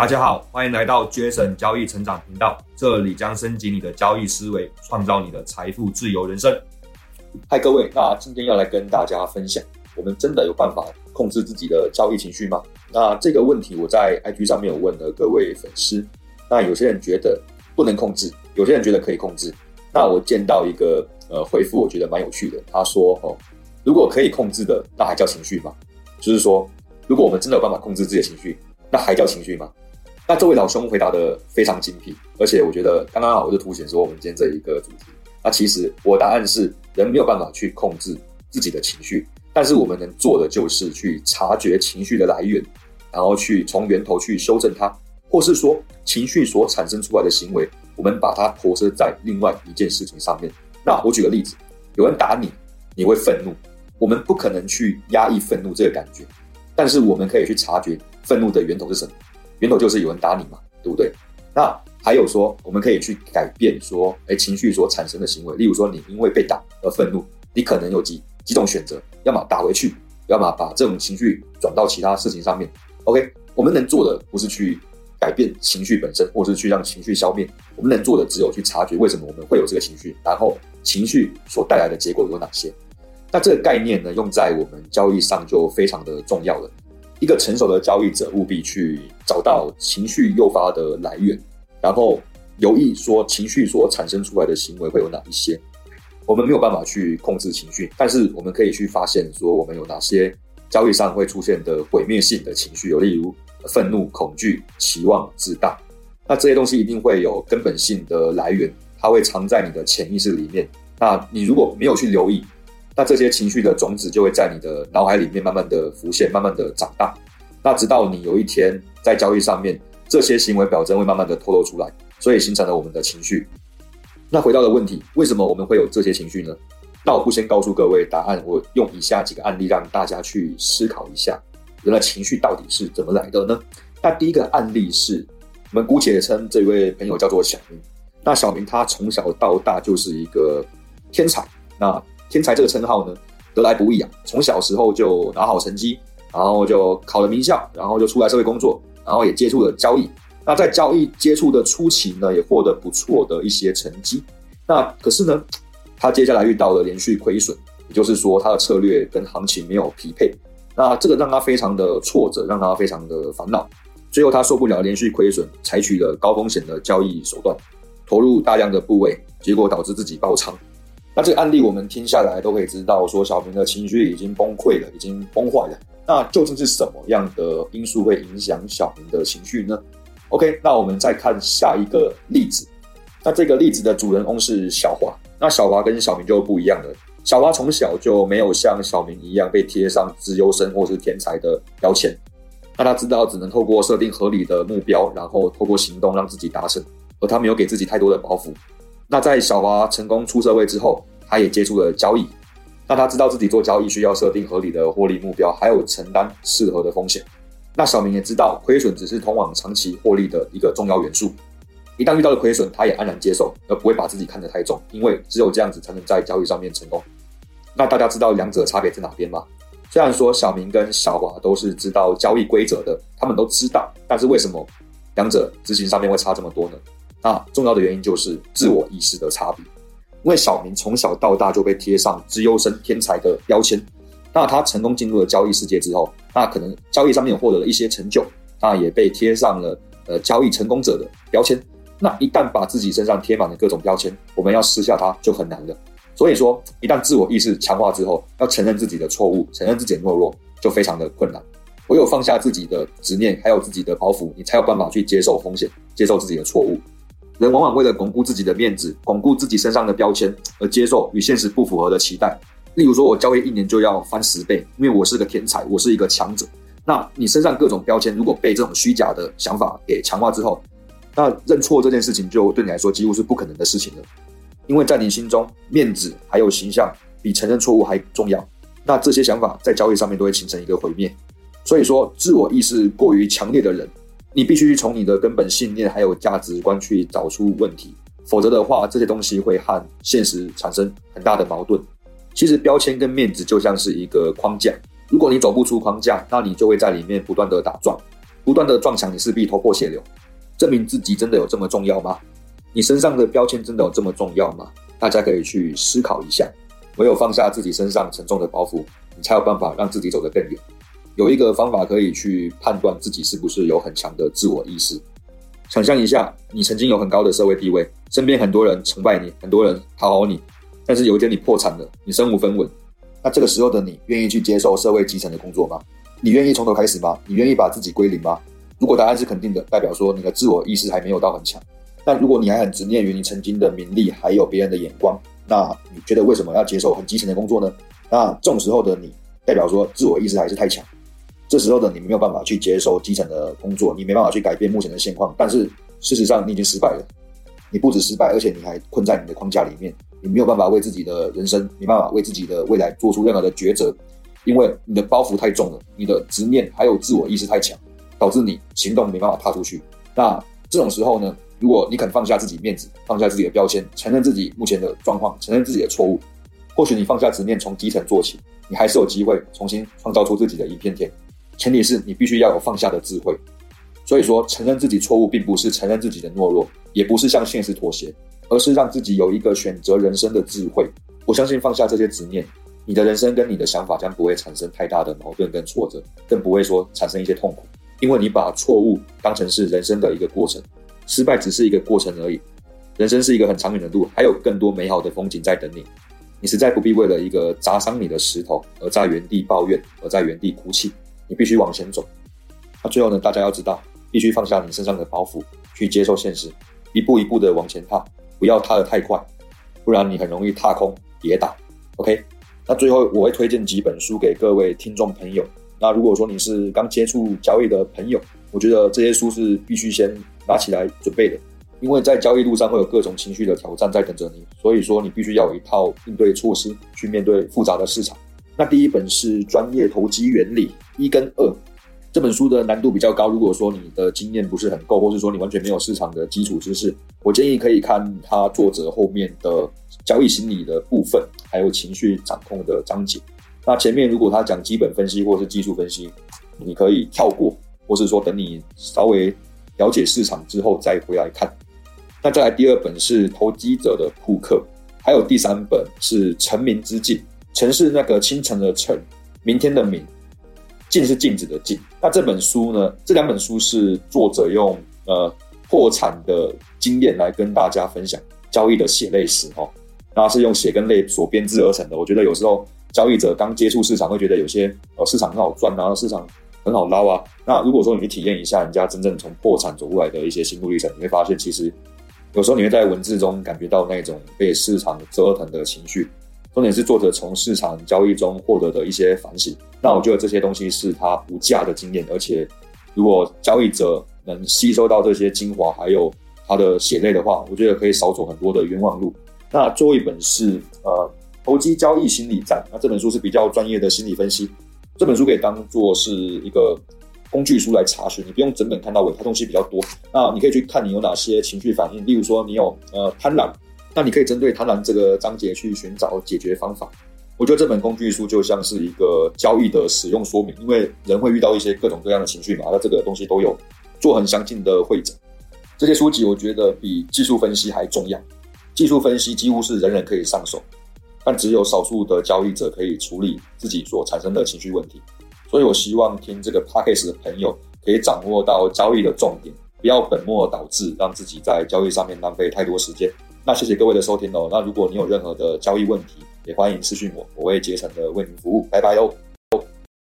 大家好，欢迎来到 Jason 交易成长频道，这里将升级你的交易思维，创造你的财富自由人生。嗨，各位，那今天要来跟大家分享，我们真的有办法控制自己的交易情绪吗？那这个问题我在 IG 上面有问了各位粉丝，那有些人觉得不能控制，有些人觉得可以控制。那我见到一个呃回复，我觉得蛮有趣的，他说哦，如果可以控制的，那还叫情绪吗？就是说，如果我们真的有办法控制自己的情绪，那还叫情绪吗？那这位老兄回答的非常精辟，而且我觉得刚刚好就凸显说我们今天这一个主题。那其实我答案是，人没有办法去控制自己的情绪，但是我们能做的就是去察觉情绪的来源，然后去从源头去修正它，或是说情绪所产生出来的行为，我们把它投射在另外一件事情上面。那我举个例子，有人打你，你会愤怒。我们不可能去压抑愤怒这个感觉，但是我们可以去察觉愤怒的源头是什么？源头就是有人打你嘛，对不对？那还有说，我们可以去改变说，哎，情绪所产生的行为。例如说，你因为被打而愤怒，你可能有几几种选择：要么打回去，要么把这种情绪转到其他事情上面。OK，我们能做的不是去改变情绪本身，或是去让情绪消灭。我们能做的只有去察觉为什么我们会有这个情绪，然后情绪所带来的结果有哪些。那这个概念呢，用在我们交易上就非常的重要了。一个成熟的交易者务必去找到情绪诱发的来源，然后留意说情绪所产生出来的行为会有哪一些。我们没有办法去控制情绪，但是我们可以去发现说我们有哪些交易上会出现的毁灭性的情绪，有例如愤怒、恐惧、期望、自大。那这些东西一定会有根本性的来源，它会藏在你的潜意识里面。那你如果没有去留意，那这些情绪的种子就会在你的脑海里面慢慢的浮现，慢慢的长大。那直到你有一天在交易上面，这些行为表征会慢慢的透露出来，所以形成了我们的情绪。那回到了问题，为什么我们会有这些情绪呢？那我不先告诉各位答案，我用以下几个案例让大家去思考一下，原来情绪到底是怎么来的呢？那第一个案例是，我们姑且称这位朋友叫做小明。那小明他从小到大就是一个天才。那天才这个称号呢，得来不易啊！从小时候就拿好成绩，然后就考了名校，然后就出来社会工作，然后也接触了交易。那在交易接触的初期呢，也获得不错的一些成绩。那可是呢，他接下来遇到了连续亏损，也就是说他的策略跟行情没有匹配。那这个让他非常的挫折，让他非常的烦恼。最后他受不了连续亏损，采取了高风险的交易手段，投入大量的部位，结果导致自己爆仓。那这个案例我们听下来都可以知道，说小明的情绪已经崩溃了，已经崩坏了。那究竟是什么样的因素会影响小明的情绪呢？OK，那我们再看下一个例子。那这个例子的主人翁是小华。那小华跟小明就不一样了。小华从小就没有像小明一样被贴上资优生或是天才的标签。那他知道只能透过设定合理的目标，然后透过行动让自己达成，而他没有给自己太多的包袱。那在小华成功出社会之后，他也接触了交易，那他知道自己做交易需要设定合理的获利目标，还有承担适合的风险。那小明也知道亏损只是通往长期获利的一个重要元素，一旦遇到了亏损，他也安然接受，而不会把自己看得太重，因为只有这样子才能在交易上面成功。那大家知道两者差别在哪边吗？虽然说小明跟小华都是知道交易规则的，他们都知道，但是为什么两者执行上面会差这么多呢？那重要的原因就是自我意识的差别。因为小明从小到大就被贴上资优生、天才的标签，那他成功进入了交易世界之后，那可能交易上面获得了一些成就，那也被贴上了呃交易成功者的标签。那一旦把自己身上贴满了各种标签，我们要撕下它就很难了。所以说，一旦自我意识强化之后，要承认自己的错误，承认自己的懦弱，就非常的困难。唯有放下自己的执念，还有自己的包袱，你才有办法去接受风险，接受自己的错误。人往往为了巩固自己的面子，巩固自己身上的标签，而接受与现实不符合的期待。例如说，我交易一年就要翻十倍，因为我是个天才，我是一个强者。那你身上各种标签，如果被这种虚假的想法给强化之后，那认错这件事情就对你来说几乎是不可能的事情了。因为在你心中，面子还有形象比承认错误还重要。那这些想法在交易上面都会形成一个毁灭。所以说，自我意识过于强烈的人。你必须从你的根本信念还有价值观去找出问题，否则的话，这些东西会和现实产生很大的矛盾。其实标签跟面子就像是一个框架，如果你走不出框架，那你就会在里面不断的打转，不不断的撞墙，你势必头破血流。证明自己真的有这么重要吗？你身上的标签真的有这么重要吗？大家可以去思考一下。唯有放下自己身上沉重的包袱，你才有办法让自己走得更远。有一个方法可以去判断自己是不是有很强的自我意识。想象一下，你曾经有很高的社会地位，身边很多人崇拜你，很多人讨好你。但是有一天你破产了，你身无分文。那这个时候的你，愿意去接受社会基层的工作吗？你愿意从头开始吗？你愿意把自己归零吗？如果答案是肯定的，代表说你的自我意识还没有到很强。但如果你还很执念于你曾经的名利，还有别人的眼光，那你觉得为什么要接受很基层的工作呢？那这种时候的你，代表说自我意识还是太强。这时候的你没有办法去接受基层的工作，你没办法去改变目前的现况。但是事实上你已经失败了，你不止失败，而且你还困在你的框架里面，你没有办法为自己的人生，没办法为自己的未来做出任何的抉择，因为你的包袱太重了，你的执念还有自我意识太强。导致你行动没办法踏出去。那这种时候呢？如果你肯放下自己面子，放下自己的标签，承认自己目前的状况，承认自己的错误，或许你放下执念，从基层做起，你还是有机会重新创造出自己的一片天。前提是你必须要有放下的智慧。所以说，承认自己错误，并不是承认自己的懦弱，也不是向现实妥协，而是让自己有一个选择人生的智慧。我相信放下这些执念，你的人生跟你的想法将不会产生太大的矛盾跟挫折，更不会说产生一些痛苦。因为你把错误当成是人生的一个过程，失败只是一个过程而已。人生是一个很长远的路，还有更多美好的风景在等你。你实在不必为了一个砸伤你的石头而在原地抱怨，而在原地哭泣。你必须往前走。那最后呢？大家要知道，必须放下你身上的包袱，去接受现实，一步一步的往前踏，不要踏得太快，不然你很容易踏空跌倒。OK？那最后我会推荐几本书给各位听众朋友。那如果说你是刚接触交易的朋友，我觉得这些书是必须先拿起来准备的，因为在交易路上会有各种情绪的挑战在等着你，所以说你必须要有一套应对措施去面对复杂的市场。那第一本是《专业投机原理》一跟二，这本书的难度比较高，如果说你的经验不是很够，或是说你完全没有市场的基础知识，我建议可以看他作者后面的交易心理的部分，还有情绪掌控的章节。那前面如果他讲基本分析或是技术分析，你可以跳过，或是说等你稍微了解市场之后再回来看。那再来第二本是投机者的扑克，还有第三本是成名之境，城是那个清晨的晨，明天的明，镜是镜子的镜。那这本书呢？这两本书是作者用呃破产的经验来跟大家分享交易的血泪史哈。那是用血跟泪所编织而成的。我觉得有时候。交易者刚接触市场，会觉得有些呃市场很好赚啊，市场很好捞啊。那如果说你去体验一下人家真正从破产走过来的一些心路历程，你会发现其实有时候你会在文字中感觉到那种被市场折腾的情绪。重点是作者从市场交易中获得的一些反省。那我觉得这些东西是他无价的经验，而且如果交易者能吸收到这些精华，还有他的血泪的话，我觉得可以少走很多的冤枉路。那最后一本是呃。投机交易心理战，那这本书是比较专业的心理分析。这本书可以当做是一个工具书来查询，你不用整本看到尾，它东西比较多。那你可以去看你有哪些情绪反应，例如说你有呃贪婪，那你可以针对贪婪这个章节去寻找解决方法。我觉得这本工具书就像是一个交易的使用说明，因为人会遇到一些各种各样的情绪嘛，那这个东西都有做很详尽的会诊。这些书籍我觉得比技术分析还重要，技术分析几乎是人人可以上手。但只有少数的交易者可以处理自己所产生的情绪问题，所以我希望听这个 podcast 的朋友可以掌握到交易的重点，不要本末倒置，让自己在交易上面浪费太多时间。那谢谢各位的收听哦。那如果你有任何的交易问题，也欢迎私讯我，我会竭诚的为您服务。拜拜哦。